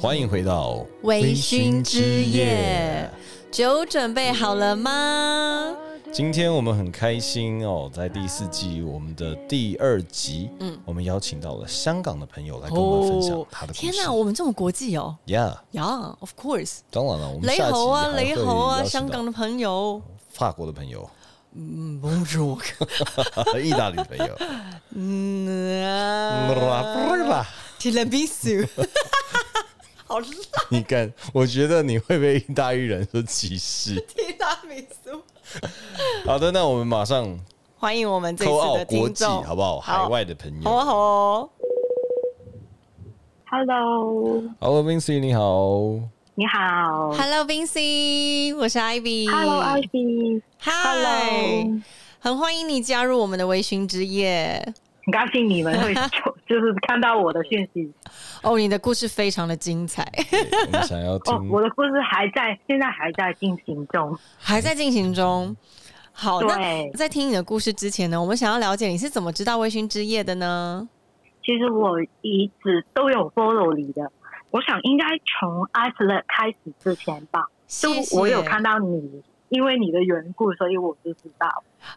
欢迎回到微醺之夜，酒准备好了吗？今天我们很开心哦，在第四季我们的第二集，嗯，我们邀请到了香港的朋友来跟我们分享他的故事。天哪，我们这么国际哦！Yeah，yeah，of course，当然了，我们雷猴啊，雷猴啊，香港的朋友，法国的朋友，嗯，Bonjour，意大利的朋友，嗯啊提拉米苏。好烂！你看，我觉得你会被意大利人所歧视。提拉米苏。好的，那我们马上欢迎我们这次的国际，好不好？海外的朋友，好啊，好哦。Hello，Hello，Vincy，你好。你好，Hello，Vincy，我是 Ivy。Hello，Ivy，Hello，很欢迎你加入我们的微醺之夜。很高兴你们会就 就是看到我的讯息哦，你的故事非常的精彩。我们想要听，我的故事还在，现在还在进行中，还在进行中。好，那在听你的故事之前呢，我们想要了解你是怎么知道微醺之夜的呢？其实我一直都有 follow 你的，我想应该从 i s l a 开始之前吧，就我有看到你。因为你的缘故，所以我就知道。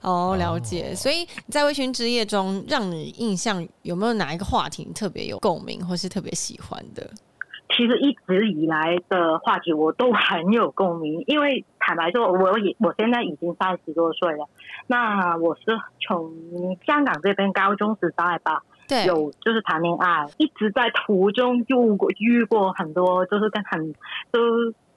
哦，了解。所以在微醺之夜中，让你印象有没有哪一个话题特别有共鸣，或是特别喜欢的？其实一直以来的话题我都很有共鸣，因为坦白说，我也我现在已经三十多岁了。那我是从香港这边高中时代吧，对，有就是谈恋爱，一直在途中遇过遇过很多，就是跟很都。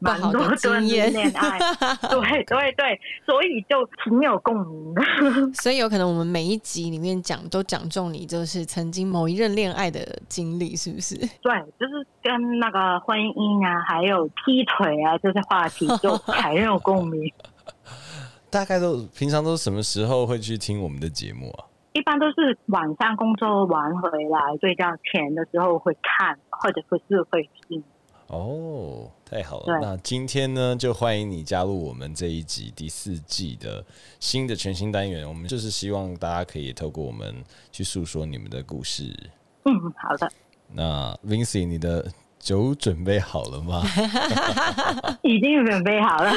蛮多经验恋爱，对对对，所以就挺有共鸣的。所以有可能我们每一集里面讲都讲中你，就是曾经某一任恋爱的经历，是不是？对，就是跟那个婚姻啊，还有劈腿啊这些话题，就很有共鸣。大概都平常都什么时候会去听我们的节目啊？一般都是晚上工作完回来睡觉前的时候会看，或者不是会听。哦，太好了！那今天呢，就欢迎你加入我们这一集第四季的新的全新单元。我们就是希望大家可以透过我们去诉说你们的故事。嗯，好的。那 Vincy，你的酒准备好了吗？已经准备好了。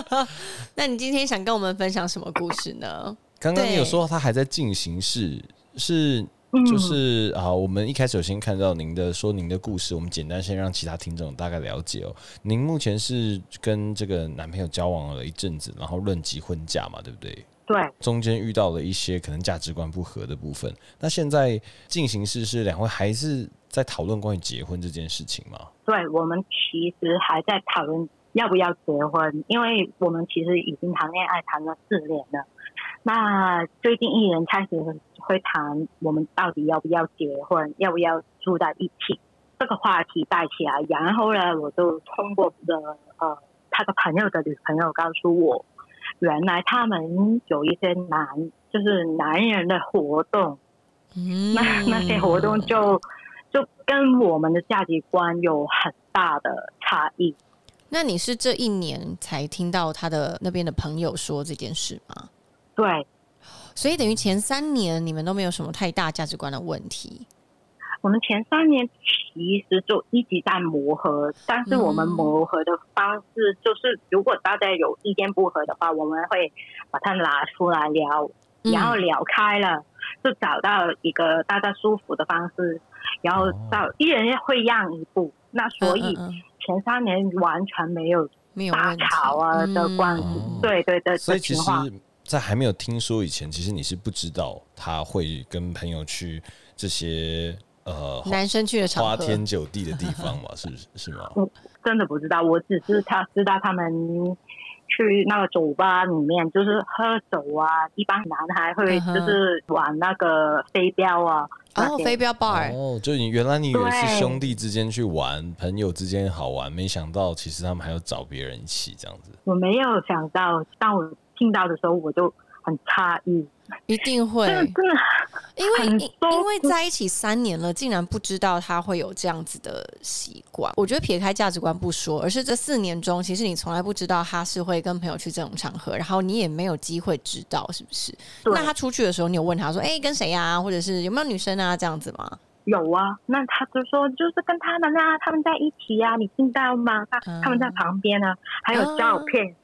那你今天想跟我们分享什么故事呢？刚刚你有说他还在进行式，是？就是啊，我们一开始有先看到您的说您的故事，我们简单先让其他听众大概了解哦。您目前是跟这个男朋友交往了一阵子，然后论及婚嫁嘛，对不对？对。中间遇到了一些可能价值观不合的部分，那现在进行式是两位还是在讨论关于结婚这件事情吗？对，我们其实还在讨论要不要结婚，因为我们其实已经谈恋爱谈了四年了。那最近艺人开始会谈我们到底要不要结婚，要不要住在一起这个话题带起来，然后呢，我就通过的呃他的朋友的女朋友告诉我，原来他们有一些男就是男人的活动，那那些活动就就跟我们的价值观有很大的差异。那你是这一年才听到他的那边的朋友说这件事吗？对，所以等于前三年你们都没有什么太大价值观的问题。我们前三年其实就一直在磨合，但是我们磨合的方式就是，如果大家有意见不合的话，我们会把它拿出来聊，然后聊开了，就找到一个大家舒服的方式，然后到一人会让一步。那所以前三年完全没有大吵啊的关系，对对对，所以其实。在还没有听说以前，其实你是不知道他会跟朋友去这些呃男生去的花天酒地的地方嘛？是是是吗？我真的不知道，我只是他知道他们去那个酒吧里面就是喝酒啊，一般男孩会就是玩那个飞镖啊，哦，飞镖 bar 哦，就你原来你以为是兄弟之间去玩，朋友之间好玩，没想到其实他们还要找别人一起这样子。我没有想到，但我。听到的时候我就很诧异，一定会，真的，因为因为在一起三年了，竟然不知道他会有这样子的习惯。我觉得撇开价值观不说，而是这四年中，其实你从来不知道他是会跟朋友去这种场合，然后你也没有机会知道是不是？那他出去的时候，你有问他说：“哎、跟谁呀、或者是有没有女生啊？”这样子吗？有啊，那他就说就是跟他们啊，他们在一起啊，你听到吗？他、嗯他们在旁边啊，还有照片。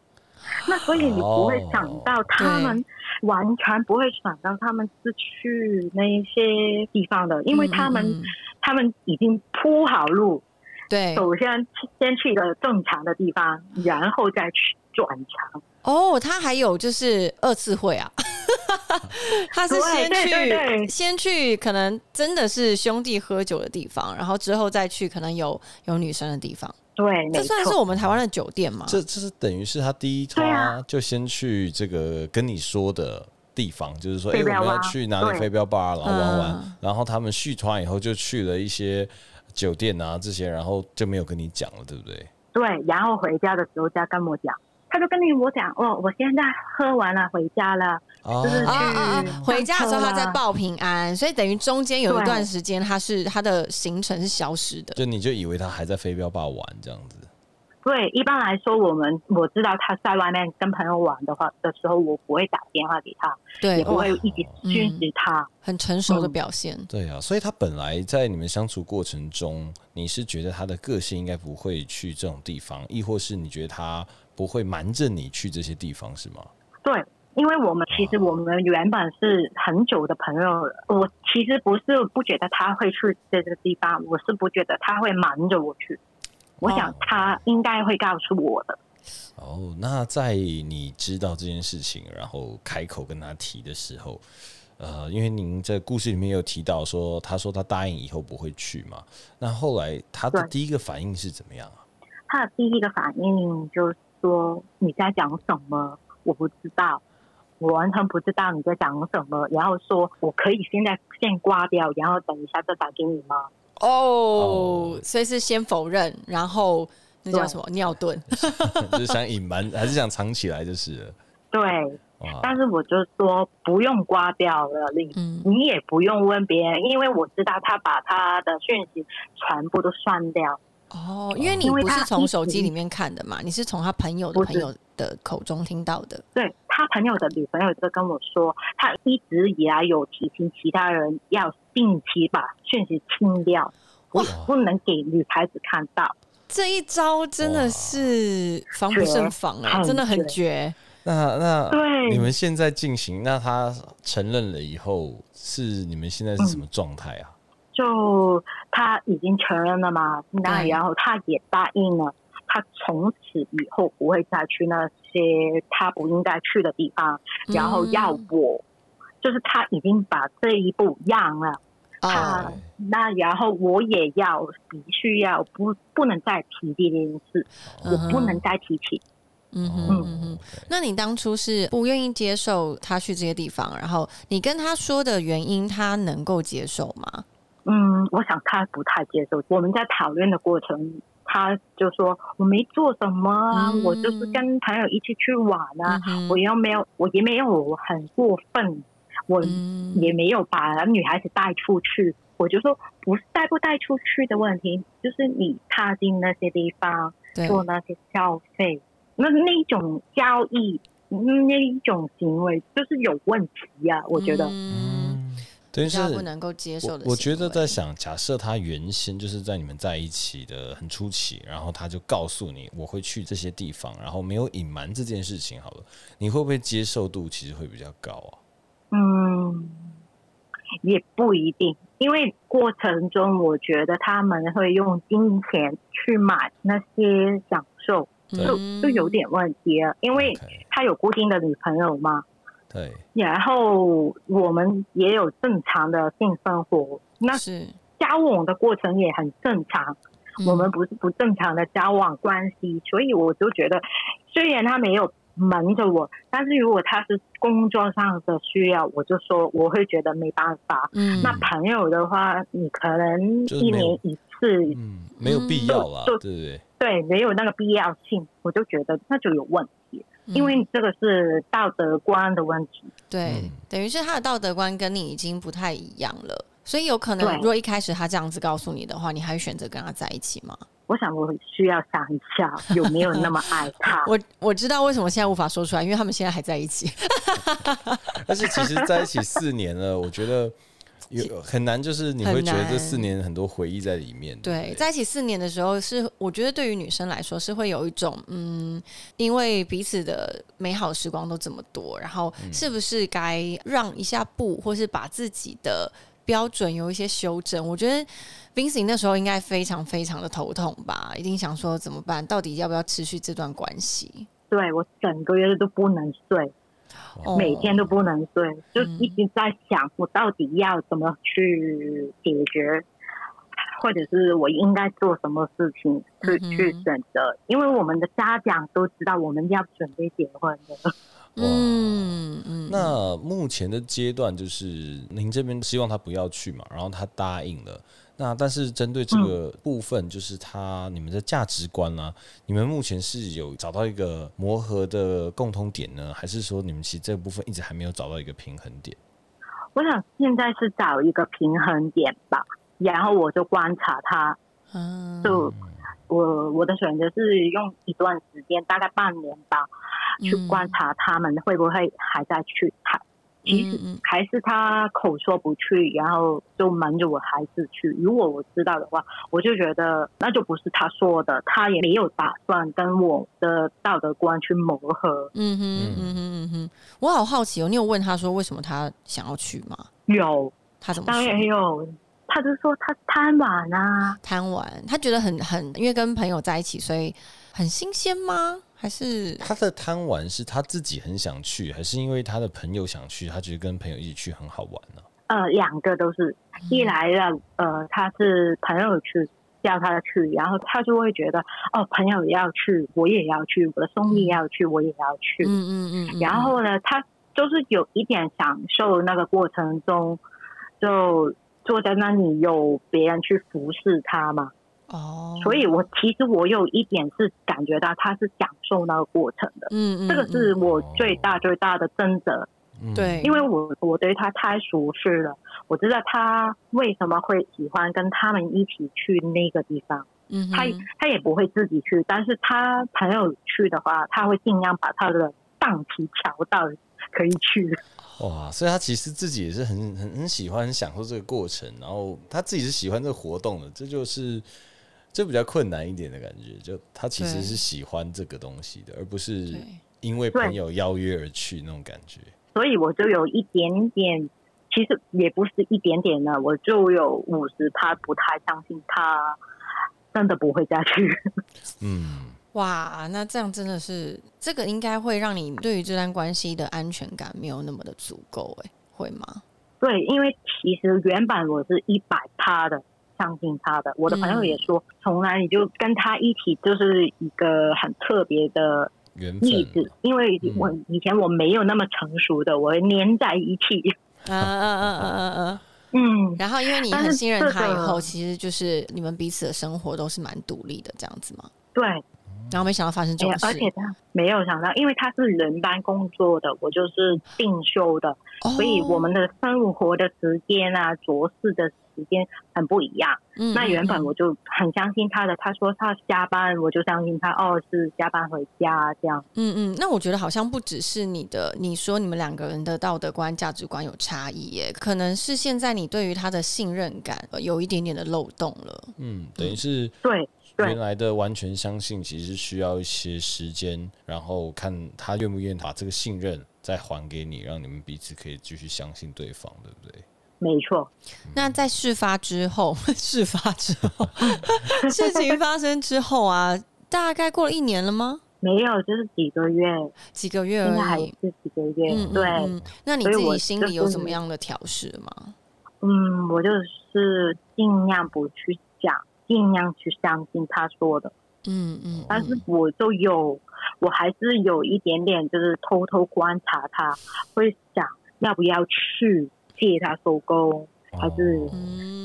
那所以你不会想到他们，完全不会想到他们是去那些地方的，因为他们、嗯嗯嗯。他们已经铺好路，对。首先先去一个正常的地方，然后再去转场。哦，他还有就是二次会啊，他是先去对对去对。先去可能真的是兄弟喝酒的地方，然后之后再去可能有有女生的地方。对，没这算是，我们台湾的酒店吗？这这是等于是他第一趟啊。他就先去这个跟你说的地方，就是说，哎、我们要去哪里飞镖吧，然后玩玩，嗯。然后他们续团以后就去了一些酒店啊这些，然后就没有跟你讲了，对不对？对，然后回家的时候再跟我讲，他就跟你我讲，哦，我现在喝完了，回家了。哦就是啊啊啊！回家的时候他在报平安，所以等于中间有一段时间他是他的行程是消失的。就你就以为他还在飞镖吧玩这样子，对，一般来说，我们我知道他在外面跟朋友玩的话的时候，我不会打电话给他，对也，不会一直讯息他。很成熟的嗯表现。对啊，所以他本来在你们相处过程中，你是觉得他的个性应该不会去这种地方，亦或是你觉得他不会瞒着你去这些地方，是吗？对，因为我们其实我们原本是很久的朋友，我其实不是不觉得他会去这个地方，我是不觉得他会瞒着我去。我想哦他应该会告诉我的。哦，那在你知道这件事情，然后开口跟他提的时候，呃，因为您在故事里面有提到说，他说他答应以后不会去嘛，那后来他的第一个反应是怎么样啊？他的第一个反应就是说你在讲什么，我不知道，我完全不知道你在讲什么。然后说我可以现在先挂掉，然后等一下再打给你吗？哦，所以是先否认，然后那叫什么尿遁？就是想隐瞒，还是想藏起来就是了？对，但是我就说不用挂掉了，你嗯你也不用问别人，因为我知道他把他的讯息全部都删掉。哦，因为你不是从手机里面看的嘛，你是从他朋友的朋友的口中听到的。对他朋友的女朋友就跟我说，他一直以来有提醒其他人要定期把讯息清掉，我不能给女孩子看到。这一招真的是防不胜防哎、绝真的很很绝。那那对你们现在进行，那他承认了以后，是你们现在是什么状态啊？就他已经承认了嘛，那然后他也答应了，他从此以后不会再去那些他不应该去的地方，然后要嗯我，就是他已经把这一步让了。哦他那然后我也要必须要不不能再提这件事，我不能再提起。嗯嗯哼，那你当初是不愿意接受他去这些地方，然后你跟他说的原因，他能够接受吗？嗯，我想他不太接受。我们在讨论的过程，他就说我没做什么啊，嗯我就是跟朋友一起去玩啊，嗯我又没有，我也没有很过分，我嗯也没有把女孩子带出去。我就说不是带不带出去的问题，就是你踏进那些地方，做那些消费，那那一种交易，嗯那一种行为就是有问题呀、我觉得。嗯，等于是比较不能够接受的我我觉得在想，假设他原先就是在你们在一起的很初期，然后他就告诉你我会去这些地方，然后没有隐瞒这件事情，好了，你会不会接受度其实会比较高啊？嗯，也不一定，因为过程中我觉得他们会用金钱去买那些享受，就嗯就有点问题了。因为他有固定的女朋友嘛，对，然后我们也有正常的性生活，那是交往的过程也很正常。嗯我们不是不正常的交往关系，所以我就觉得，虽然他没有瞒着我，但是如果他是工作上的需要，我就说我会觉得没办法。嗯那朋友的话，你可能一年一次，嗯，没有必要啦，就对对？对，没有那个必要性，我就觉得那就有问题。因为这个是道德观的问题。对，嗯等于是他的道德观跟你已经不太一样了，所以有可能，如果一开始他这样子告诉你的话，你还会选择跟他在一起吗？我想我需要想一下，有没有那么爱他？我我知道为什么现在无法说出来，因为他们现在还在一起。但是其实在一起四年了，我觉得有很难，就是你会觉得这四年很多回忆在里面。对，不在一起四年的时候是，我觉得对于女生来说是会有一种，嗯，因为彼此的美好时光都这么多，然后是不是该让一下步，或是把自己的标准有一些修正？我觉得 Vincent 那时候应该非常非常的头痛吧，一定想说怎么办，到底要不要持续这段关系？对我整个月都不能睡，哦每天都不能睡，就一直在想我到底要怎么去解决，或者是我应该做什么事情去、嗯去选择，因为我们的家长都知道我们要准备结婚的。嗯嗯，那目前的阶段就是您这边希望他不要去嘛，然后他答应了。那但是针对这个部分，就是他你们的价值观啊，你们目前是有找到一个磨合的共通点呢，还是说你们其实这部分一直还没有找到一个平衡点？我想现在是找一个平衡点吧，然后我就观察他，嗯就我我的选择是用一段时间，大概半年吧，去嗯观察他们会不会还在去谈。其实嗯嗯还是他口说不去，然后就瞒着我孩子去。如果我知道的话，我就觉得那就不是他说的，他也没有打算跟我的道德观去磨合。嗯哼嗯哼嗯哼，我好好奇哦，你有问他说为什么他想要去吗？有，他怎么当然说？有，他就说他贪玩啊，贪玩，他觉得很很，因为跟朋友在一起，所以很新鲜吗？还是他的贪玩是他自己很想去，还是因为他的朋友想去，他觉得跟朋友一起去很好玩呢、呃，两个都是。一来了，呃，他是朋友去叫他去，然后他就会觉得，哦，朋友也要去，我也要去，我的兄弟要去，我也要去。嗯嗯嗯嗯，然后呢，他就是有一点享受那个过程中，就坐在那里有别人去服侍他嘛。哦，所以我其实我有一点是感觉到他是享受那个过程的，嗯嗯，这个是我最大最大的争执。嗯对，因为我我对他太熟悉了，我知道他为什么会喜欢跟他们一起去那个地方。嗯他他也不会自己去，但是他朋友去的话，他会尽量把他的档期调到可以去。哇，所以他其实自己也是很很很喜欢享受这个过程，然后他自己是喜欢这个活动的，这就是这比较困难一点的感觉。就他其实是喜欢这个东西的，而不是因为朋友邀约而去那种感觉。所以我就有一点点，其实也不是一点点呢，我就有五十趴不太相信他真的不会再去。嗯，哇，那这样真的是这个应该会让你对于这段关系的安全感没有那么的足够，哎，会吗？对，因为其实原版我是一百趴的相信他的，我的朋友也说，从来你就跟他一起就是一个很特别的例子，因为我以前我没有那么成熟的，我会黏在一起。嗯嗯嗯嗯嗯嗯。嗯，然后因为你很信任他以后，其实就是你们彼此的生活都是蛮独立的这样子嘛。对，然后没想到发生这哎种事，而且他没有想到，因为他是轮班工作的，我就是定休的，哦。所以我们的生活的时间啊、做事的时间很不一样。嗯那原本嗯我就很相信他的，他说他加班，我就相信他哦是加班回家这样。嗯嗯，那我觉得好像不只是你的，你说你们两个人的道德观、价值观有差异耶，可能是现在你对于他的信任感呃有一点点的漏洞了。嗯，等于是对对原来的完全相信，其实需要一些时间，然后看他愿不愿意把这个信任再还给你，让你们彼此可以继续相信对方，对不对？没错，那在事发之后，事发之后，事情发生之后啊，大概过了一年了吗？没有就是几个月，几个月而已。是几个月。嗯，对，嗯嗯那你自己心里有什么是样的调试吗？嗯，我就是尽量不去讲，尽量去相信他说的。嗯嗯，但是嗯我就有，我还是有一点点，就是偷偷观察他，会想要不要去借他收工，还是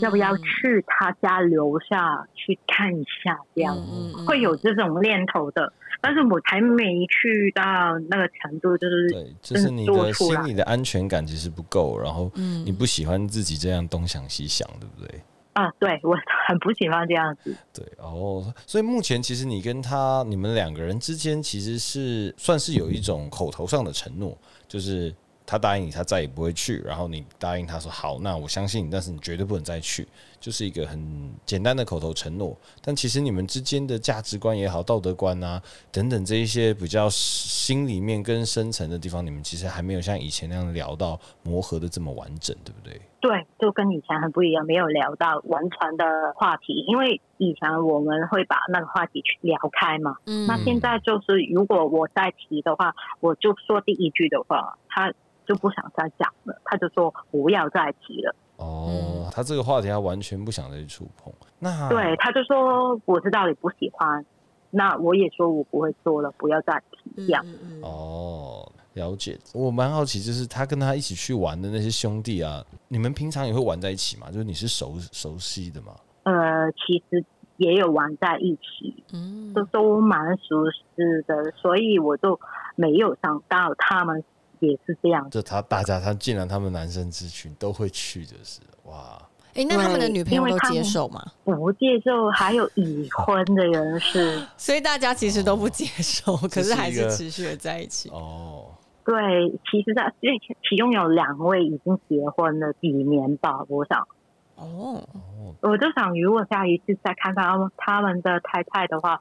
要不要去他家楼下去看一下？这样嗯会有这种念头的，但是我还没去到那个程度，就是对，就是你的心里的安全感其实不够，然后你不喜欢自己这样东想西想，对不对？啊，对我很不喜欢这样子。对哦，所以目前其实你跟他你们两个人之间其实是算是有一种口头上的承诺，就是他答应你他再也不会去，然后你答应他说好，那我相信你，但是你绝对不能再去，就是一个很简单的口头承诺。但其实你们之间的价值观也好、道德观啊等等这一些比较心里面更深层的地方，你们其实还没有像以前那样聊到磨合的这么完整，对不对？对，就跟以前很不一样，没有聊到完全的话题，因为以前我们会把那个话题去聊开嘛。嗯那现在就是，如果我再提的话，我就说第一句的话，他就不想再讲了，他就说不要再提了。哦，他这个话题他完全不想再去触碰。那对，他就说我知道你不喜欢，那我也说我不会做了，不要再提这样。嗯嗯哦，了解。我蛮好奇，就是他跟他一起去玩的那些兄弟啊，你们平常也会玩在一起吗？就是你是熟熟悉的吗？呃，其实也有玩在一起，嗯都都蛮熟悉的，所以我就没有想到他们也是这样。就他大家他竟然他们男生之群都会去，就是哇，哎，那他们的女朋友都接受吗？不接受，还有已婚的人是，所以大家其实都不接受，可是还是持续的在一起。哦，对，其实在因为其中有两位已经结婚了几年吧，我想，哦，我就想，如果下一次再看到他们的太太的话，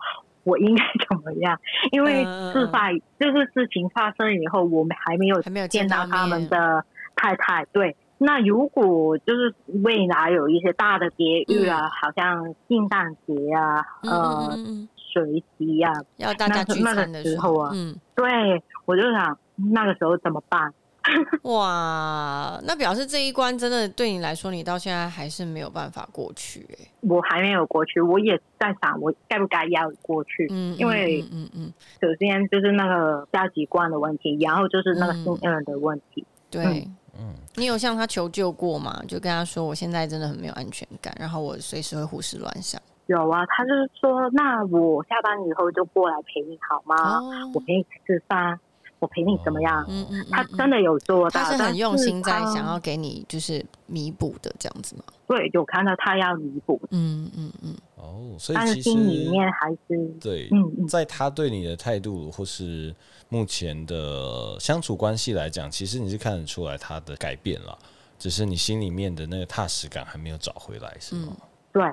我应该怎么样？因为嗯事发就是事情发生以后，我们还没有还没有见到他们的太太。对，那如果就是未来有一些大的节日啊，好像圣诞节啊，嗯呃，水席啊，要大家聚那个餐的时时候啊嗯，对我就想那个时候怎么办？哇，那表示这一关真的对你来说，你到现在还是没有办法过去、欸，我还没有过去，我也在想我该不该要过去。嗯，因为嗯嗯嗯，首先就是那个价值观的问题，然后就是那个嗯信任的问题。对。嗯，你有向他求救过吗？就跟他说，我现在真的很没有安全感，然后我随时会胡思乱想。有啊，他就是说，那我下班以后就过来陪你好吗？哦我陪你吃饭，我陪你怎么样？嗯嗯，嗯他真的有做到，他是很用心在想要给你就是弥补的这样子吗？对，有看到他要弥补，嗯嗯嗯，哦，所以其心里实面还是对，嗯嗯在他对你的态度或是目前的相处关系来讲，其实你是看得出来他的改变了，只是你心里面的那个踏实感还没有找回来，是吗？对，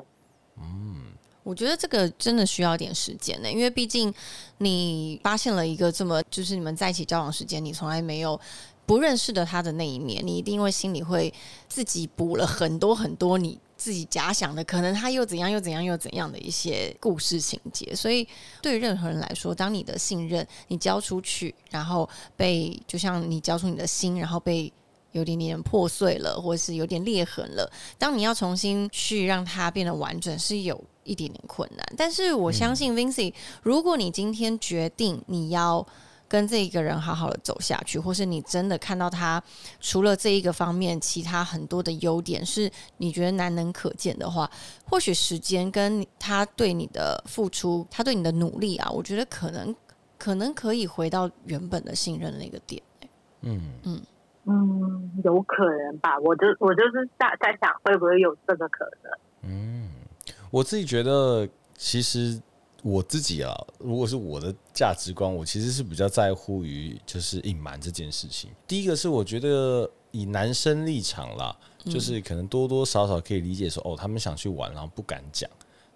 我觉得这个真的需要点时间呢，因为毕竟你发现了一个这么就是你们在一起交往时间，你从来没有不认识的他的那一面，你一定会心里会自己补了很多很多你自己假想的，可能他又怎样又怎样又怎样的一些故事情节。所以对任何人来说，当你的信任你交出去，然后被就像你交出你的心，然后被有点点破碎了，或是有点裂痕了。当你要重新去让它变得完整，是有一点点困难。但是我相信 Vincy，、如果你今天决定你要跟这一个人好好的走下去，或是你真的看到他除了这一个方面，其他很多的优点是你觉得难能可见的话，或许时间跟你他对你的付出，他对你的努力啊，我觉得可能可能可以回到原本的信任那个点。嗯，嗯，嗯有可能吧。我就我就是在在想，会不会有这个可能？我自己觉得，其实我自己啊，如果是我的价值观，我其实是比较在乎于就是隐瞒这件事情。第一个是我觉得以男生立场啦，就是可能多多少少可以理解说，哦，他们想去玩，然后不敢讲。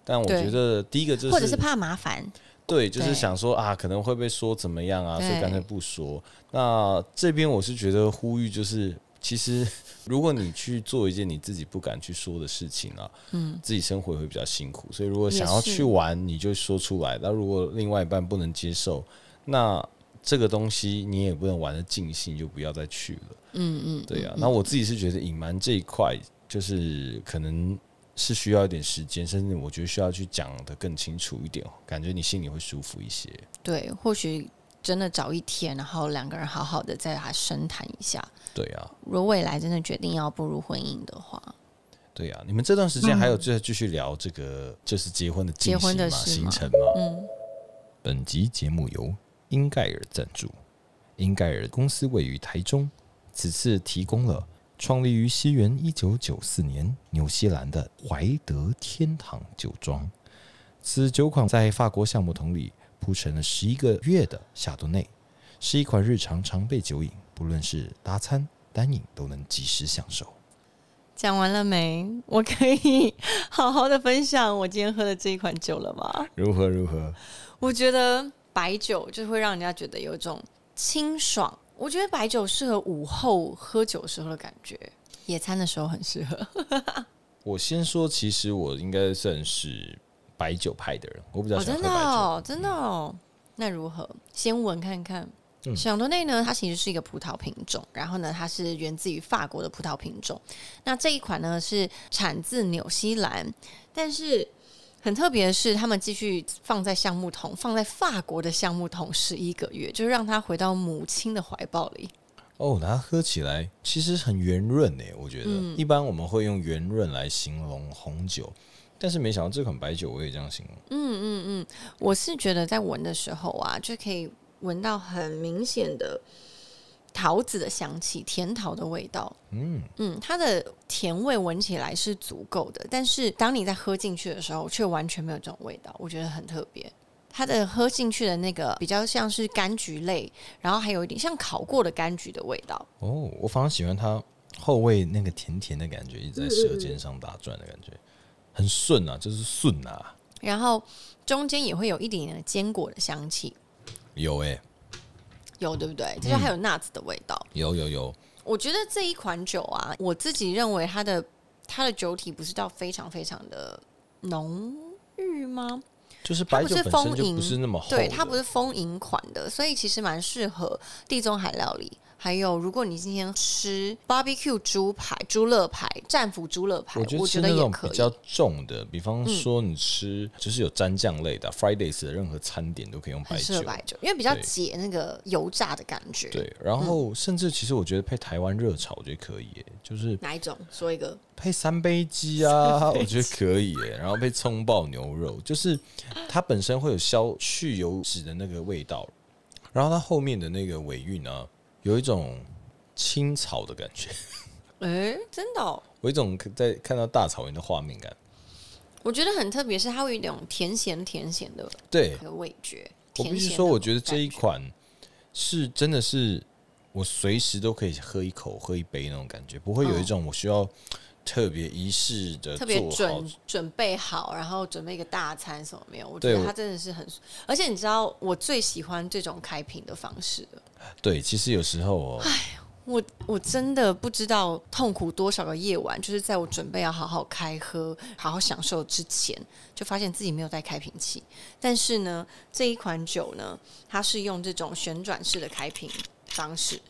但我觉得第一个就是，或者是怕麻烦，对，就是想说啊，可能会被说怎么样啊，所以干脆不说。那这边我是觉得呼吁就是，其实如果你去做一件你自己不敢去说的事情啊，嗯，自己生活会比较辛苦。所以如果想要去玩，你就说出来。那如果另外一半不能接受，那这个东西你也不能玩的尽兴，就不要再去了。嗯嗯，对啊，嗯那我自己是觉得隐瞒这一块，就是可能是需要一点时间，甚至我觉得需要去讲的更清楚一点，感觉你心里会舒服一些。对，或许真的找一天，然后两个人好好的再来深谈一下。对啊，如果未来真的决定要步入婚姻的话，对啊，你们这段时间还有再继续聊这个就是结婚的进结婚的行程嘛？嗯，本集节目由英盖尔赞助。英盖尔公司位于台中，此次提供了创立于西元一九九四年纽西兰的怀德天堂酒庄。此酒款在法国橡木桶里铺成了十一个月的夏多内，是一款日常常备酒饮，不论是搭餐、单饮都能及时享受。讲完了没？我可以好好的分享我今天喝的这一款酒了吗？如何如何？我觉得白酒就会让人家觉得有一种清爽。我觉得白酒适合午后喝酒时候的感觉，野餐的时候很适合。我先说，其实我应该算是白酒派的人，我比较哦，真的喜欢喝白酒。哦，真的哦。那如何？先闻看看。嗯响多内呢，它其实是一个葡萄品种，然后呢，它是源自于法国的葡萄品种。那这一款呢是产自纽西兰，但是很特别的是，他们继续放在橡木桶，放在法国的橡木桶十一个月，就是让它回到母亲的怀抱里。哦，它喝起来其实很圆润诶，我觉得、嗯一般我们会用圆润来形容红酒，但是没想到这款白酒我也这样形容。嗯嗯嗯，我是觉得在闻的时候啊，就可以闻到很明显的桃子的香气，甜桃的味道。嗯，嗯，它的甜味闻起来是足够的，但是当你在喝进去的时候，却完全没有这种味道，我觉得很特别。它的喝进去的那个比较像是柑橘类，然后还有一点像烤过的柑橘的味道。哦，我反而喜欢它后味那个甜甜的感觉，一直在舌尖上打转的感觉，很顺啊，就是顺啊。然后中间也会有一点点的坚果的香气，有诶，有对不对？就是还有 nuts 的味道。有有有，我觉得这一款酒啊，我自己认为它的它的酒体不是到非常非常的浓郁吗？就是白酒本身不是那么厚，对，它不是丰盈款的，所以其实蛮适合地中海料理。还有，如果你今天吃 barbecue 猪排、猪肋排、战斧猪肋排，我觉得那也可以。嗯种比较重的，比方说你吃就是有蘸酱类的 Fridays 的任何餐点都可以用白酒。白酒，因为比较解那个油炸的感觉。，对，然后甚至其实我觉得配台湾热炒，我觉得可以耶，就是哪一种？说一个。配三杯鸡啊，我觉得可以耶。然后配葱爆牛肉，就是它本身会有消去油脂的那个味道，然后它后面的那个尾韵呢，有一种青草的感觉，哎，真的、哦，有一种在看到大草原的画面感。我觉得很特别，是它会有一种甜咸甜咸的对那个味觉。我必须说，我觉得这一款是真的是我随时都可以喝一口、喝一杯那种感觉，不会有一种我需要特别仪式的特别准准备好，然后准备一个大餐什么没有？我觉得它真的是很，而且你知道，我最喜欢这种开瓶的方式了。对，其实有时候哦，我我真的不知道痛苦多少个夜晚，就是在我准备要好好开喝、好好享受之前，就发现自己没有带开瓶器。但是呢，这一款酒呢，它是用这种旋转式的开瓶方式。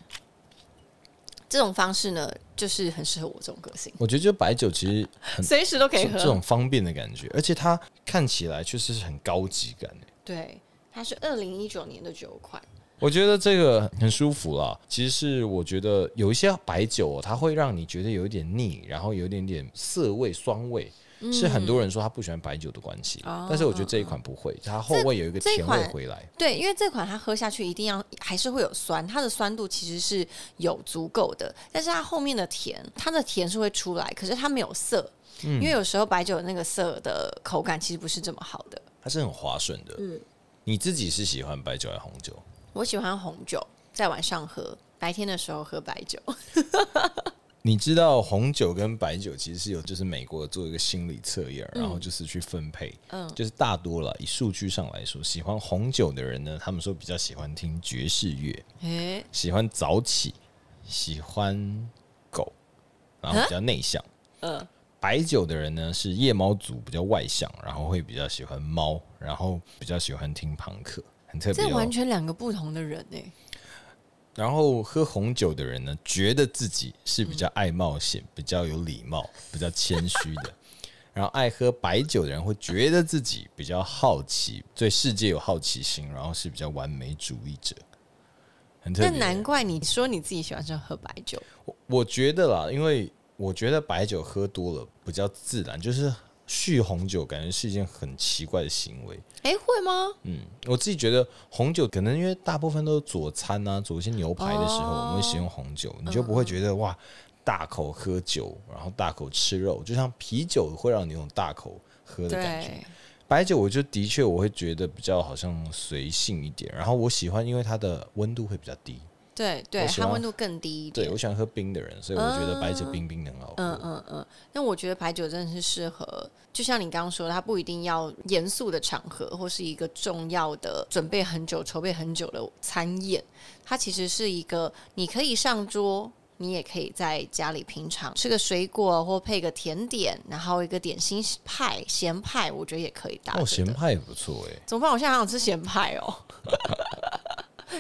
这种方式呢，就是很适合我这种个性，我觉得就白酒其实很 随时都可以喝。这这种方便的感觉，而且它看起来确实是很高级感的。对，它是二零一九年的酒款。我觉得这个很舒服啦。其实是我觉得有一些白酒、哦，它会让你觉得有一点腻，然后有一点点涩味、酸味，是很多人说他不喜欢白酒的关系。哦但是我觉得这一款不会，它后味有一个甜味回来。对，因为这款它喝下去一定要还是会有酸，它的酸度其实是有足够的，但是它后面的甜，它的甜是会出来，可是它没有涩，嗯因为有时候白酒那个涩的口感其实不是这么好的。它是很滑顺的。嗯你自己是喜欢白酒还是红酒？我喜欢红酒，在晚上喝，白天的时候喝白酒。你知道红酒跟白酒其实是有，就是美国做一个心理测验，然后就是去分配，嗯。就是大多了以数据上来说，喜欢红酒的人呢，他们说比较喜欢听爵士乐，诶，喜欢早起，喜欢狗，然后比较内向。嗯，白酒的人呢是夜猫族，比较外向，然后会比较喜欢猫，然后比较喜欢听朋克，很特别、哦这完。全两个不同的人呢、然后喝红酒的人呢，觉得自己是比较爱冒险、比较有礼貌、比较谦虚的。然后爱喝白酒的人会觉得自己比较好奇，对世界有好奇心，然后是比较完美主义者，很特那别。难怪你说你自己喜欢上喝白酒，我我觉得啦，因为我觉得白酒喝多了比较自然，就是酗红酒感觉是一件很奇怪的行为。哎，会吗？嗯，我自己觉得红酒可能因为大部分都是佐餐啊，佐一些牛排的时候，哦我们会使用红酒，你就不会觉得哇大口喝酒，然后大口吃肉，就像啤酒会让你有种大口喝的感觉。白酒我就的确我会觉得比较好像随性一点，然后我喜欢因为它的温度会比较低，对对，它温度更低一点对我。喜欢喝冰的人，所以我觉得白酒冰冰的很好喝。嗯嗯嗯，那我觉得白酒真的是适合，就像你刚刚说的，它不一定要严肃的场合，或是一个重要的准备很久、筹备很久的餐宴，它其实是一个你可以上桌。你也可以在家里平常，吃个水果或配个甜点，然后一个点心派、咸派，我觉得也可以搭哦，的。咸派也不错哎、怎么办？我现在好想吃咸派哦，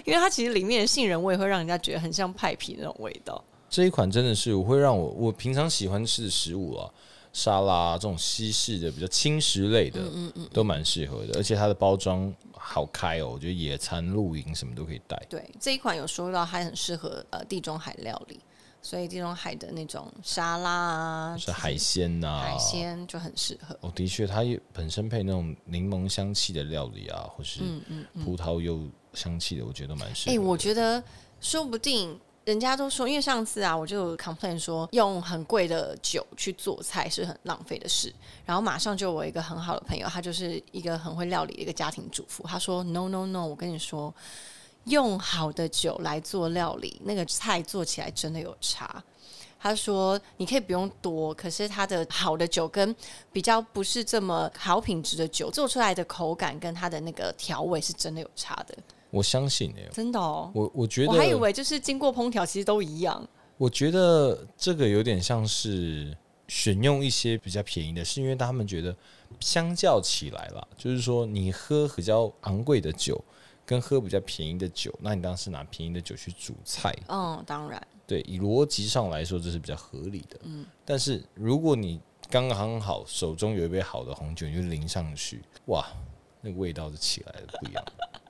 因为它其实里面的杏仁味会让人家觉得很像派皮那种味道。这一款真的是我会让我我平常喜欢吃的食物啊，沙拉、啊、这种西式的比较轻食类的，嗯嗯，都蛮适合的，而且它的包装好开哦，我觉得野餐、露营什么都可以带。对，这一款有说到还很适合呃地中海料理，所以地中海的那种沙拉啊，是海鲜呐、海鲜就很适合。哦，的确，它也本身配那种柠檬香气的料理啊，或是嗯嗯嗯。葡萄柚香气的，我觉得蛮适哎、我觉得说不定。人家都说，因为上次啊，我就 complain 说用很贵的酒去做菜是很浪费的事。然后马上就我一个很好的朋友，他就是一个很会料理的一个家庭主妇，他说 no no no，我跟你说，用好的酒来做料理，那个菜做起来真的有差。他说：“你可以不用多，可是它的好的酒跟比较不是这么好品质的酒做出来的口感跟它的那个调味是真的有差的，我相信哎、真的哦。我我觉得我还以为就是经过烹调，其实都一样。我觉得这个有点像是选用一些比较便宜的，是因为他们觉得相较起来啦，就是说你喝比较昂贵的酒，跟喝比较便宜的酒，那你当然是拿便宜的酒去煮菜。嗯，当然，对，以逻辑上来说，这是比较合理的。嗯，但是如果你刚刚好手中有一杯好的红酒，你就淋上去，哇，那个味道就起来了，不一样。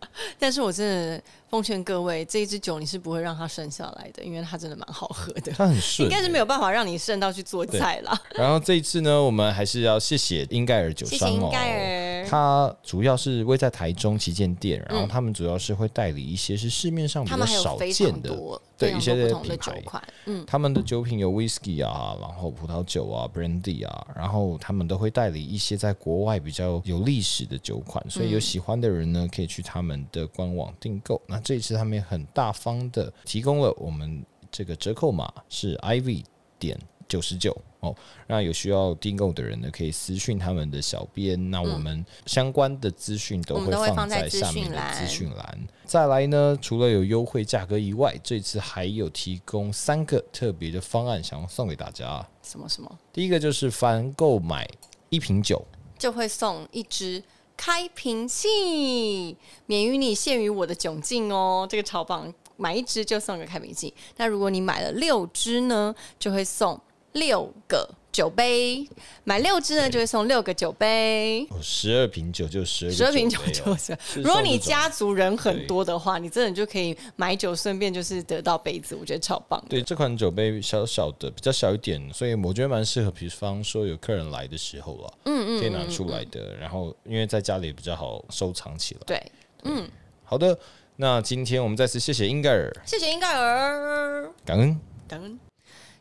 但是我真的奉劝各位，这一支酒你是不会让它剩下来的，因为它真的蛮好喝的。它很顺、应该是没有办法让你剩到去做菜啦。然后这一次呢，我们还是要谢谢英盖尔酒谢商哦。谢英盖尔。它主要是位在台中旗舰店，然后嗯他们主要是会代理一些是市面上比较少见的，对一些不同的酒款，嗯，他们的酒品有 whisky 啊，然后葡萄酒啊，brandy 啊，然后他们都会代理一些在国外比较有历史的酒款，所以有喜欢的人呢，可以去他们的官网订购。那这一次他们也很大方的提供了我们这个折扣码是 IV 点九十九哦。那有需要订购的人呢，可以私讯他们的小编，那我们相关的资讯都会放放在在下面的资讯栏。再来呢，除了有优惠价格以外，这次还有提供三个特别的方案，想要送给大家。什么什么第一个就是凡购买一瓶酒，就会送一支开瓶器，免于你陷于我的窘境哦。这个超棒，买一支就送个开瓶器。那如果你买了六支呢，就会送六个酒杯；买六支呢，就会送六个酒杯。哦，十二瓶酒就十二十二瓶酒就是，如果你家族人很多的话，你真的就可以买酒，顺便就是得到杯子，我觉得超棒的。对这款酒杯小小的，比较小一点，所以我觉得蛮适合，比方说有客人来的时候啊，嗯嗯，可以拿出来的。然后因为在家里比较好收藏起来。对，嗯好的，那今天我们再次谢谢英盖尔，谢谢英盖尔，感恩。感恩。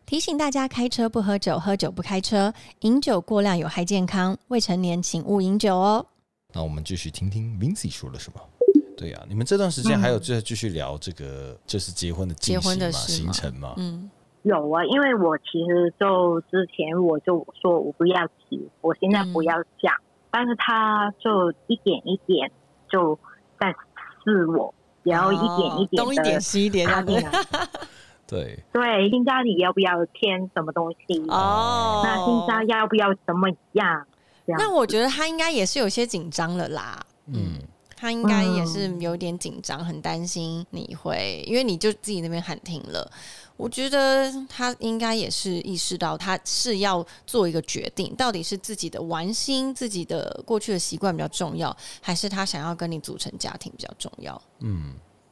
提醒大家：开车不喝酒，喝酒不开车，饮酒过量有害健康，未成年请勿饮酒哦。那我们继续听听 Vincy 说了什么。对呀、你们这段时间还有再继续聊这个，就是结婚的进结婚行嘛、的行程嘛？嗯，有啊，因为我其实就之前我就说我不要提，我现在不要讲，但是他就一点一点就在试我，然后一点一点的东一点西一点。对，对，新家里要不要添什么东西？哦。那新家要不要怎么样？那我觉得他应该也是有些紧张了啦。嗯，他应该也是有点紧张，很担心你会，因为你就自己那边喊停了。我觉得他应该也是意识到他是要做一个决定，到底是自己的玩心、自己的过去的习惯比较重要，还是他想要跟你组成家庭比较重要？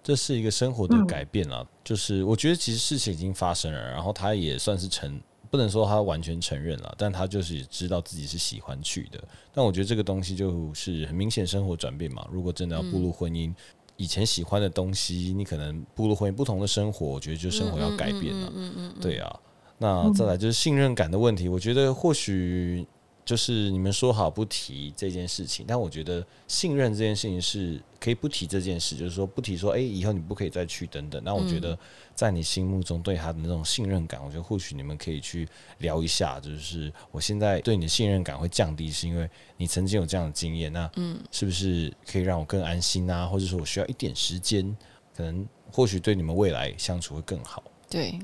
这是一个生活的改变啦。就是我觉得其实事情已经发生了，然后他也算是承不能说他完全承认了，但他就是知道自己是喜欢去的。但我觉得这个东西就是很明显生活转变嘛。如果真的要步入婚姻，以前喜欢的东西，你可能步入婚姻不同的生活，我觉得就生活要改变了。嗯嗯，对啊。那再来就是信任感的问题，我觉得或许。就是你们说好不提这件事情，但我觉得信任这件事情是可以不提这件事，就是说不提说，哎，以后你不可以再去等等。那我觉得在你心目中对他的那种信任感，我觉得或许你们可以去聊一下，就是我现在对你的信任感会降低，是因为你曾经有这样的经验，那嗯，是不是可以让我更安心啊？或者说我需要一点时间，可能或许对你们未来相处会更好。对，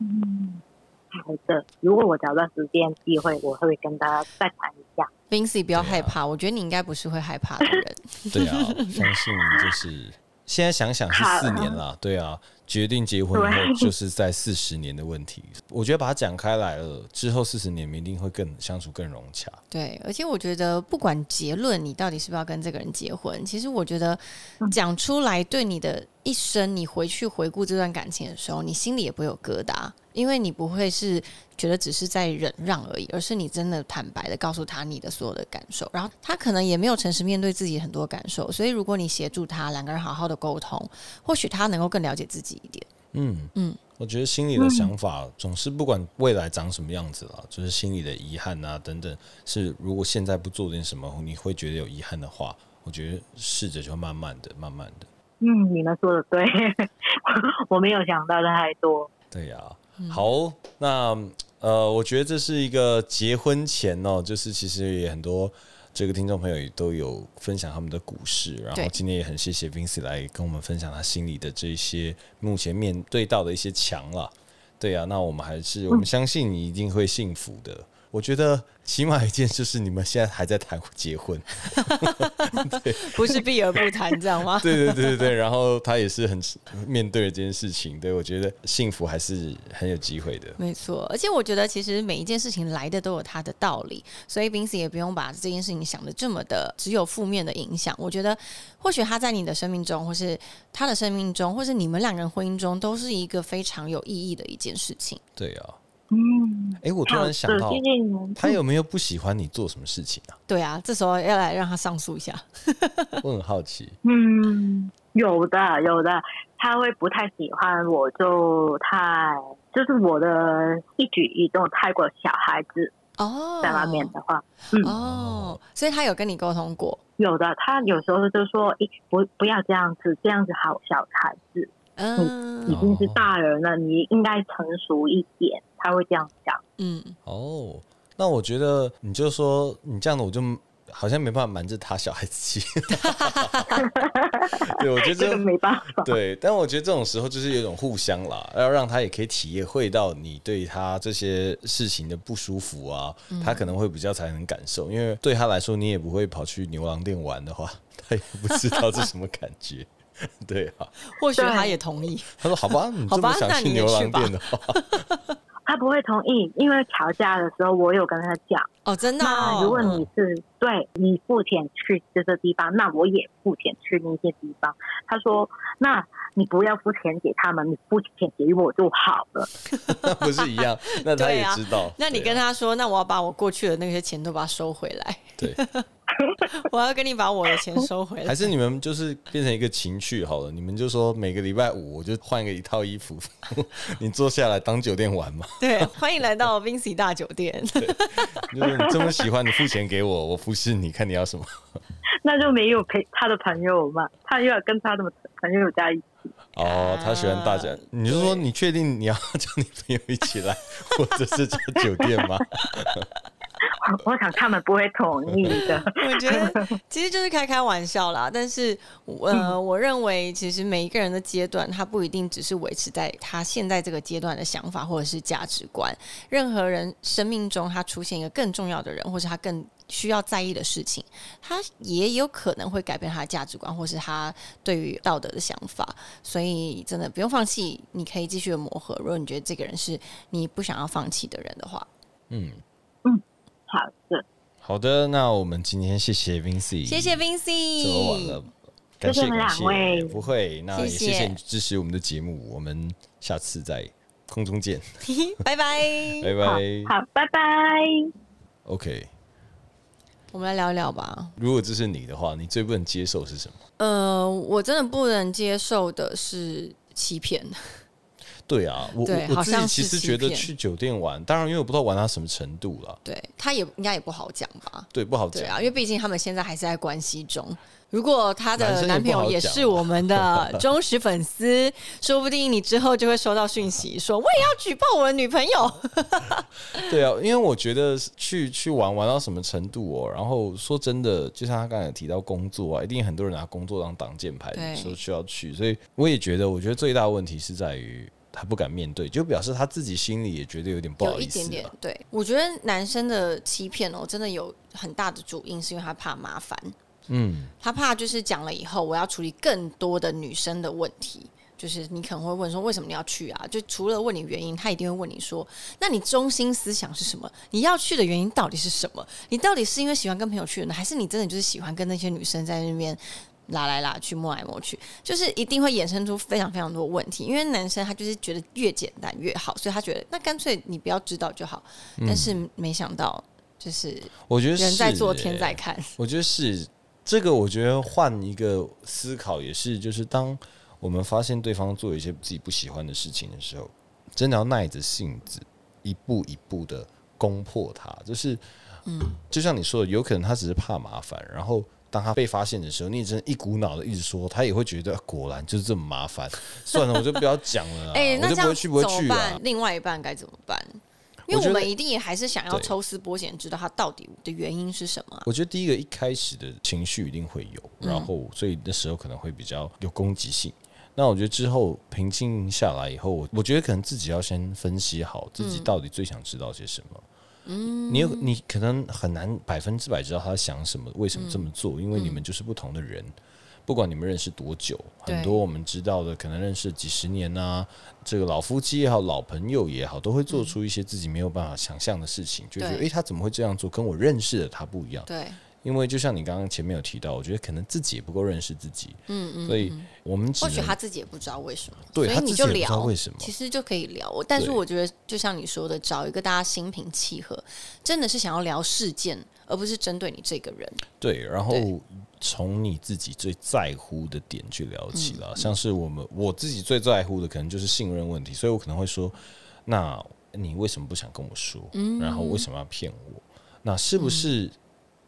嗯。好的，如果我找到时间机会，我会跟大家再谈一下。Vincy，不要害怕，我觉得你应该不是会害怕的人。对啊，相信就是现在想想是四年了，对啊。决定结婚后，就是在四十年的问题。我觉得把它讲开来了之后，四十年一定会更相处更融洽。对，而且我觉得不管结论，你到底是不是要跟这个人结婚，其实我觉得讲出来，对你的一生，你回去回顾这段感情的时候，你心里也不会有疙瘩，因为你不会是觉得只是在忍让而已，而是你真的坦白的告诉他你的所有的感受，然后他可能也没有诚实面对自己很多感受，所以如果你协助他，两个人好好的沟通，或许他能够更了解自己。一点，嗯嗯，我觉得心里的想法总是不管未来长什么样子了，就是心里的遗憾啊等等，是如果现在不做点什么，你会觉得有遗憾的话，我觉得试着就慢慢的、慢慢的。嗯，你们说的对，我没有想到的太多。对呀，好，那呃，我觉得这是一个结婚前哦，就是其实也很多。这个听众朋友也都有分享他们的故事，然后今天也很谢谢 Vincy 来跟我们分享他心里的这些目前面对到的一些墙了。对啊，那我们还是我们相信你一定会幸福的。我觉得起码一件就是你们现在还在谈结婚，对，不是避而不谈，这样吗？对对对对对。然后他也是很面对这件事情，对我觉得幸福还是很有机会的。没错，而且我觉得其实每一件事情来的都有它的道理，所以 Vincy 也不用把这件事情想的这么的只有负面的影响。我觉得或许他在你的生命中，或是他的生命中，或是你们两个人婚姻中，都是一个非常有意义的一件事情。对啊。嗯，哎，我突然想到，他有没有不喜欢你做什么事情啊？对啊，这时候要来让他上诉一下。我很好奇。嗯，有的，有的，他会不太喜欢我，就太就是我的一举一动太过小孩子哦，在外面的话，嗯哦，所以他有跟你沟通过？有的，他有时候就说：“哎，不，不要这样子，这样子好小孩子。”嗯，已经是大人了，你应该成熟一点。他会这样讲。嗯，哦，那我觉得你就说你这样的，我就好像没办法瞒着他小孩子气。对，我觉得这个没办法。对，但我觉得这种时候就是有一种互相啦，要让他也可以体会到你对他这些事情的不舒服啊，他可能会比较才能感受。因为对他来说，你也不会跑去牛郎店玩的话，他也不知道是什么感觉。对啊，或许他也同意。他说：“好吧，你这么想去牛郎店的话，他不会同意，因为吵架的时候我有跟他讲哦，真的。如果你是对你付钱去这个地方，那我也付钱去那些地方。他说：那你不要付钱给他们，你付钱给我就好了。那不是一样？那他也知道。那你跟他说，那我要把我过去的那些钱都把它收回来。对。” 我要跟你把我的钱收回来，还是你们就是变成一个情趣好了？你们就说每个礼拜五我就换一个一套衣服，你坐下来当酒店玩嘛？对，欢迎来到 Vincy 大酒店。就是你这么喜欢，你付钱给我，我服侍你，看你要什么。那就没有陪他的朋友嘛？他又要跟他的朋友在一起。哦，他喜欢大家，你是说你确定你要 叫你朋友一起来，或者是叫酒店吗？我想他们不会同意的。我觉得 其实就是开开玩笑啦。但是，呃，我认为其实每一个人的阶段，他不一定只是维持在他现在这个阶段的想法或者是价值观。任何人生命中他出现一个更重要的人，或是他更需要在意的事情，他也有可能会改变他的价值观，或是他对于道德的想法。所以，真的不用放弃，你可以继续的磨合。如果你觉得这个人是你不想要放弃的人的话，嗯。好的，好的，那我们今天谢谢 Vincy，谢谢 Vincy，走完了，谢谢两位，不会，那也谢谢你支持我们的节目，我们下次再空中见，拜拜。拜拜。好，拜拜。OK，我们来聊一聊吧。如果这是你的话，你最不能接受是什么？呃，我真的不能接受的是欺骗。对啊，我对我我自己其实觉得去酒店玩，当然因为我不知道玩到什么程度了，对他也应该也不好讲吧？对，不好讲。啊，因为毕竟他们现在还是在关系中。如果她男生也的男朋友也是我们的 忠实粉丝，说不定你之后就会收到讯息说我也要举报我的女朋友。对啊，因为我觉得去去玩玩到什么程度哦，然后说真的，就像他刚才提到工作啊，一定很多人拿工作当挡箭牌，对说需要去，所以我也觉得，我觉得最大的问题是在于他不敢面对，就表示他自己心里也觉得有点不好有一意思、啊。点点，对我觉得男生的欺骗哦，真的有很大的主因是因为他怕麻烦，嗯，他怕就是讲了以后，我要处理更多的女生的问题。就是你可能会问说，为什么你要去啊？就除了问你原因，他一定会问你说，那你中心思想是什么？你要去的原因到底是什么？你到底是因为喜欢跟朋友去呢，还是你真的就是喜欢跟那些女生在那边拉来拉去、摸来摸去？就是一定会衍生出非常非常多问题。因为男生他就是觉得越简单越好，所以他觉得那干脆你不要知道就好。但是没想到，就是我觉得人在做，天在欸看。我觉得是这个，我觉得换一个思考也是，就是当我们发现对方做一些自己不喜欢的事情的时候，真的要耐着性子，一步一步的攻破他。就是，嗯，就像你说的，有可能他只是怕麻烦，然后。当他被发现的时候，你也真的一股脑的一直说，他也会觉得果然就是这么麻烦。算了，我就不要讲了 那这样我就不会去，不会怎么去啊办？。另外一半该怎么办？因为我们一定也还是想要抽丝剥茧，知道他到底的原因是什么啊、我觉得第一个一开始的情绪一定会有，嗯然后所以那时候可能会比较有攻击性。那我觉得之后平静下来以后，我我觉得可能自己要先分析好自己到底最想知道些什么。嗯，你你可能很难百分之百知道他想什么，为什么这么做，因为你们就是不同的人。不管你们认识多久，很多我们知道的，可能认识几十年啊，这个老夫妻也好，老朋友也好，都会做出一些自己没有办法想象的事情，就觉得对诶，他怎么会这样做？跟我认识的他不一样。对，因为就像你刚刚前面有提到，我觉得可能自己也不够认识自己，嗯嗯，所以我们或许他自己也不知道为什么，对所以你就聊，为什么其实就可以聊。我但是我觉得，就像你说的，找一个大家心平气和，真的是想要聊事件，而不是针对你这个人。对，然后从你自己最在乎的点去聊起嗯了。像是我们我自己最在乎的，可能就是信任问题，所以我可能会说，那你为什么不想跟我说？嗯然后为什么要骗我？那是不是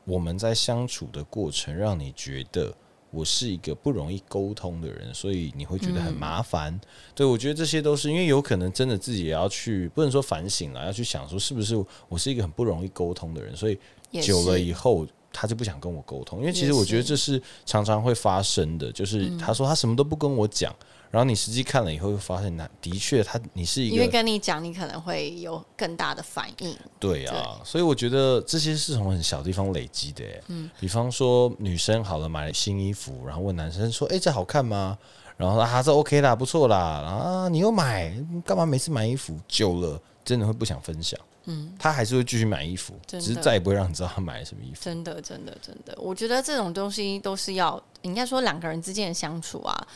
我们在相处的过程，让你觉得？我是一个不容易沟通的人，所以你会觉得很麻烦。对我觉得这些都是因为有可能真的自己也要去，不能说反省了，要去想说是不是我是一个很不容易沟通的人，所以久了以后，他就不想跟我沟通，因为其实我觉得这是常常会发生的，就是他说他什么都不跟我讲，然后你实际看了以后，会发现那的确他你是一个因为跟你讲，你可能会有更大的反应。对啊，所以我觉得这些是从很小地方累积的，嗯，比方说女生好了买了新衣服，然后问男生说，哎、这好看吗？然后说啊，这 OK 啦，不错啦，啊，你又买，干嘛每次买衣服久了，真的会不想分享。嗯，他还是会继续买衣服，只是再也不会让你知道他买了什么衣服。真的，真的，真的，我觉得这种东西都是要，应该说两个人之间的相处啊。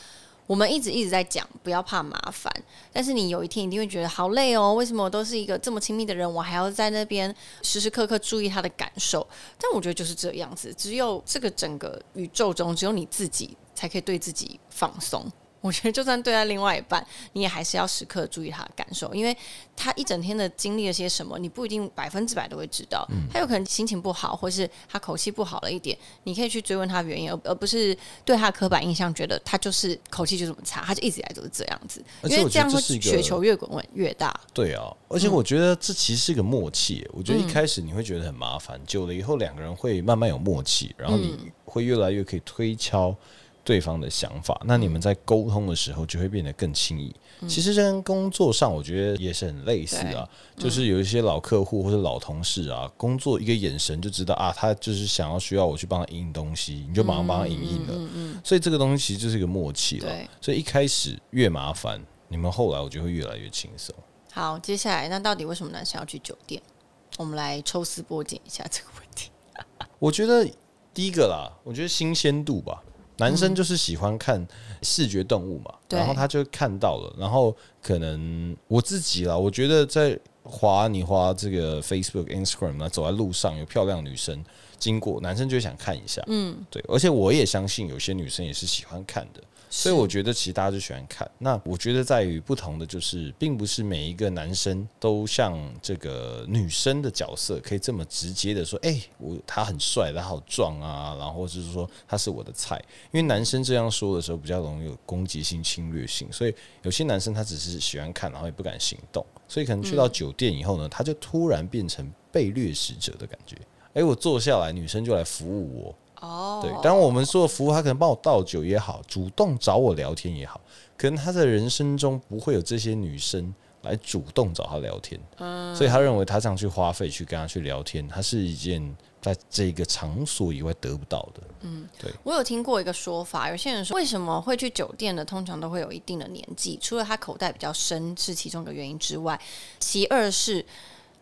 我们一直一直在讲，不要怕麻烦，但是你有一天一定会觉得好累哦。为什么我都是一个这么亲密的人，我还要在那边时时刻刻注意他的感受？但我觉得就是这样子，只有这个整个宇宙中，只有你自己才可以对自己放松。我觉得就算对待另外一半，你也还是要时刻注意他的感受，因为他一整天的经历了些什么，你不一定百分之百都会知道。他有可能心情不好，或是他口气不好了一点，你可以去追问他原因，而而不是对他的刻板印象觉得他就是口气就这么差，他就一直以来都是这样子，而且我因为这样会觉得这是一个雪球越滚越大。对啊，而且我觉得这其实是个默契。我觉得一开始你会觉得很麻烦，久了以后两个人会慢慢有默契，然后你会越来越可以推敲对方的想法。那你们在沟通的时候就会变得更轻易。其实这跟工作上我觉得也是很类似啊，就是有一些老客户或者老同事啊，工作一个眼神就知道啊，他就是想要需要我去帮他印东西，你就马上帮他影印了。所以这个东西其实就是一个默契了对。所以一开始越麻烦，你们后来我觉得会越来越轻松。好，接下来那到底为什么男生要去酒店？我们来抽丝剥茧一下这个问题。我觉得第一个啦，我觉得新鲜度吧，男生就是喜欢看视觉动物嘛，对。然后他就看到了，然后可能我自己啦，我觉得在滑你滑这个 Facebook、Instagram 啊走在路上有漂亮女生经过，男生就想看一下，嗯，对，而且我也相信有些女生也是喜欢看的。所以我觉得其实大家就喜欢看。那我觉得在于不同的就是，并不是每一个男生都像这个女生的角色可以这么直接的说，哎、我他很帅，他好壮啊，然后就是说他是我的菜。因为男生这样说的时候比较容易有攻击性、侵略性，所以有些男生他只是喜欢看，然后也不敢行动，所以可能去到酒店以后呢，他就突然变成被掠食者的感觉。哎、我坐下来，女生就来服务我，哦，对，当然我们做的服务，他可能帮我倒酒也好，主动找我聊天也好，可能他的人生中不会有这些女生来主动找他聊天，所以他认为他这样去花费去跟他去聊天，他是一件在这个场所以外得不到的。嗯，对我有听过一个说法，有些人说为什么会去酒店的，通常都会有一定的年纪，除了他口袋比较深是其中一个原因之外，其二是。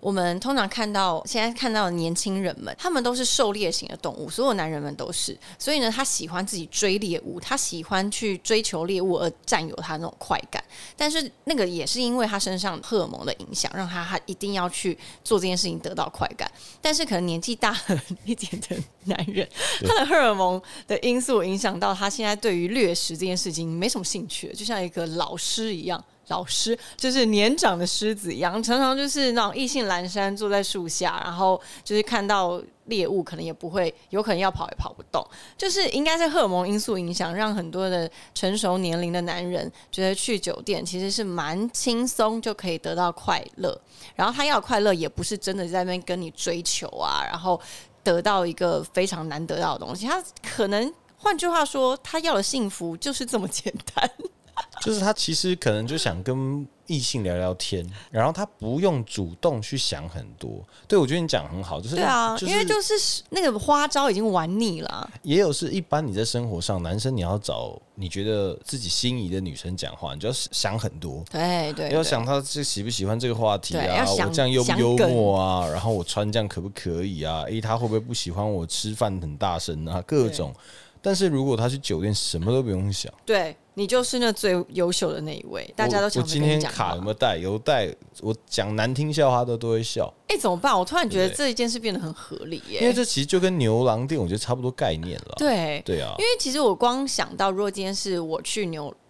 我们通常看到现在看到的年轻人们，他们都是狩猎型的动物，所有男人们都是。所以呢，他喜欢自己追猎物，他喜欢去追求猎物而占有他那种快感。但是那个也是因为他身上荷尔蒙的影响，让他他一定要去做这件事情得到快感。但是可能年纪大了 一点的男人，他的荷尔蒙的因素影响到他现在对于掠食这件事情没什么兴趣，就像一个老师一样。老师就是年长的狮子一样，常常就是那种意兴阑珊，坐在树下，然后就是看到猎物，可能也不会，有可能要跑也跑不动，就是应该是荷尔蒙因素影响，让很多的成熟年龄的男人觉得去酒店其实是蛮轻松就可以得到快乐，然后他要快乐也不是真的在那边跟你追求啊，然后得到一个非常难得到的东西，他可能换句话说，他要的幸福就是这么简单。就是他其实可能就想跟异性聊聊天，然后他不用主动去想很多。对我觉得你讲得很好，就是对啊，就是因为就是那个花招已经玩腻了啊、也有是一般你在生活上，男生你要找你觉得自己心仪的女生讲话，你就要想很多。对对，对要想他是喜不喜欢这个话题啊？我这样幽不幽默啊？然后我穿这样可不可以啊？诶，他会不会不喜欢我吃饭很大声啊？各种。但是如果他去酒店，什么都不用想，对你就是那最优秀的那一位，大家都我想我今天卡有没有带？有带，我讲难听笑话都都会笑，哎，怎么办？我突然觉得这一件事变得很合理耶。因为这其实就跟牛郎店我觉得差不多概念了。对，对啊因，为其实我光想到，如果今天是我去牛。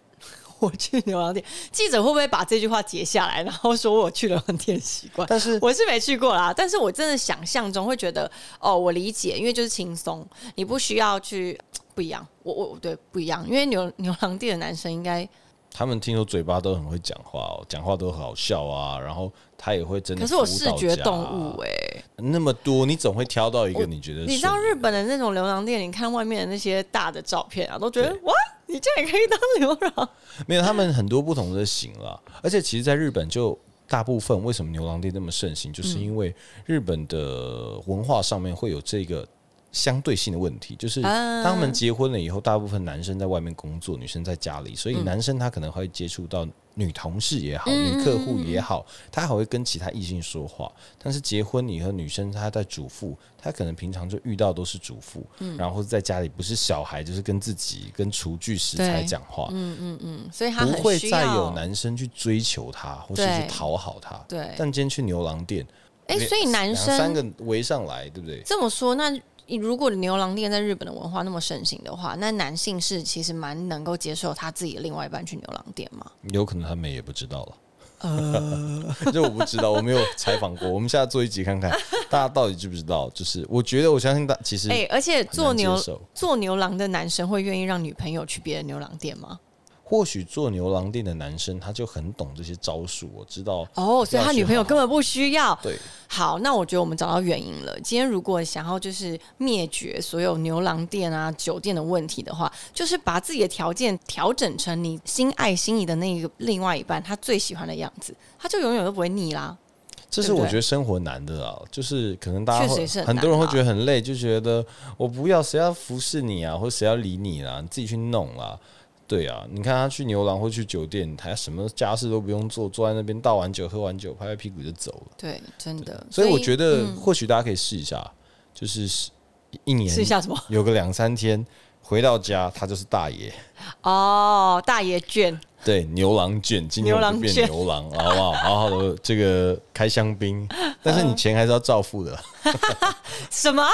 我去牛郎店，记者会不会把这句话截下来，然后说我去牛郎店习惯？但是我是没去过啦，但是我真的想象中会觉得，哦，我理解，因为就是轻松，你不需要去不一样。我我对不一样，因为牛牛郎店的男生应该，他们听说嘴巴都很会讲话哦，讲话都很好笑啊，然后他也会真的。可是我视觉动物哎、那么多，你总会挑到一个你觉得你知道日本的那种牛郎店，你看外面的那些大的照片啊，都觉得哇，你这样也可以当牛郎。没有，他们很多不同的型啦。而且其实，在日本就大部分为什么牛郎店那么盛行，就是因为日本的文化上面会有这个相对性的问题，就是他们结婚了以后，大部分男生在外面工作，女生在家里，所以嗯男生他可能会接触到女同事也好，女客户也好，他还会跟其他异性说话。但是结婚以后，女生她在主妇，她可能平常就遇到都是主妇，嗯然后在家里不是小孩，就是跟自己跟厨具食材讲话。嗯嗯嗯，所以他不会再有。男生去追求她，或是去讨好她。对但今天去牛郎店，哎、两所以男生三个围上来，对不对？这么说，那如果牛郎店在日本的文化那么盛行的话，那男性是其实蛮能够接受他自己的另外一半去牛郎店吗？有可能他们也不知道了。呃，这我不知道，我没有采访过。我们现在做一集看看，大家到底知不知道？就是我觉得，我相信大其实哎、而且做牛做牛郎的男生会愿意让女朋友去别的牛郎店吗？或许做牛郎店的男生他就很懂这些招数，我知道。哦，所以他女朋友根本本不需要。对，好，那我觉得我们找到原因了。今天如果想要就是灭绝所有牛郎店啊、酒店的问题的话，就是把自己的条件调整成你心爱心仪的那个另外一半他最喜欢的样子，他就永远都不会腻啦。这是我觉得生活难的啊，就是可能大家很很多人会觉得很累，就觉得我不要谁要服侍你啊，或者谁要理你啦，你自己去弄啦。对啊，你看他去牛郎或去酒店，他什么家事都不用做，坐在那边倒完酒、喝完酒，拍拍屁股就走了。对，真的。所以我觉得嗯或许大家可以试一下，就是一年试一下什么？有个两三天，回到家他就是大爷，哦，大爷卷，对，牛郎卷，今天变牛郎卷牛郎，好不好？好好的这个开香槟，但是你钱还是要照付的，什么啊？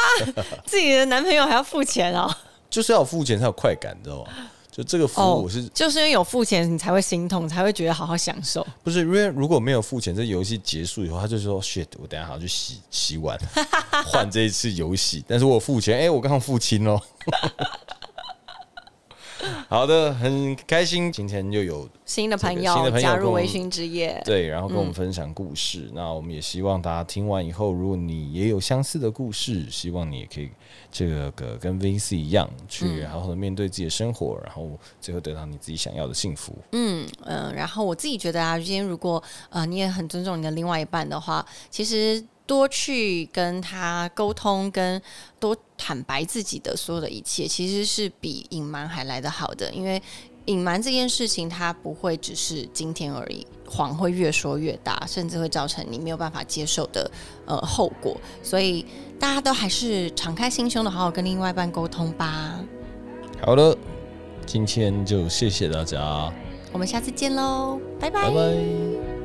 自己的男朋友还要付钱哦？就是要付钱才有快感，你知道吗？就这个服务我是、就是因为有付钱，你才会心痛，才会觉得好好享受。不是因为如果没有付钱，这游戏结束以后，他就说 shit，我等下还要去洗洗碗，换这一次游戏，但是我付钱，哎、我刚刚付清喽。好的，很开心，今天又有新的朋友加入微醺之夜，对，然后跟我们分享故事。那我们也希望大家听完以后，如果你也有相似的故事，希望你也可以这个个跟 Vince 一样，去好好的面对自己的生活，然后最后得到你自己想要的幸福。嗯嗯，然后我自己觉得啊，今天如果呃你也很尊重你的另外一半的话，其实多去跟他沟通，跟多坦白自己的所有的一切，其实是比隐瞒还来得好的，因为。隐瞒这件事情，它不会只是今天而已，谎会越说越大，甚至会造成你没有办法接受的呃后果。所以大家都还是敞开心胸的，好好跟另外一半沟通吧。好了，今天就谢谢大家，我们下次见喽，拜拜拜。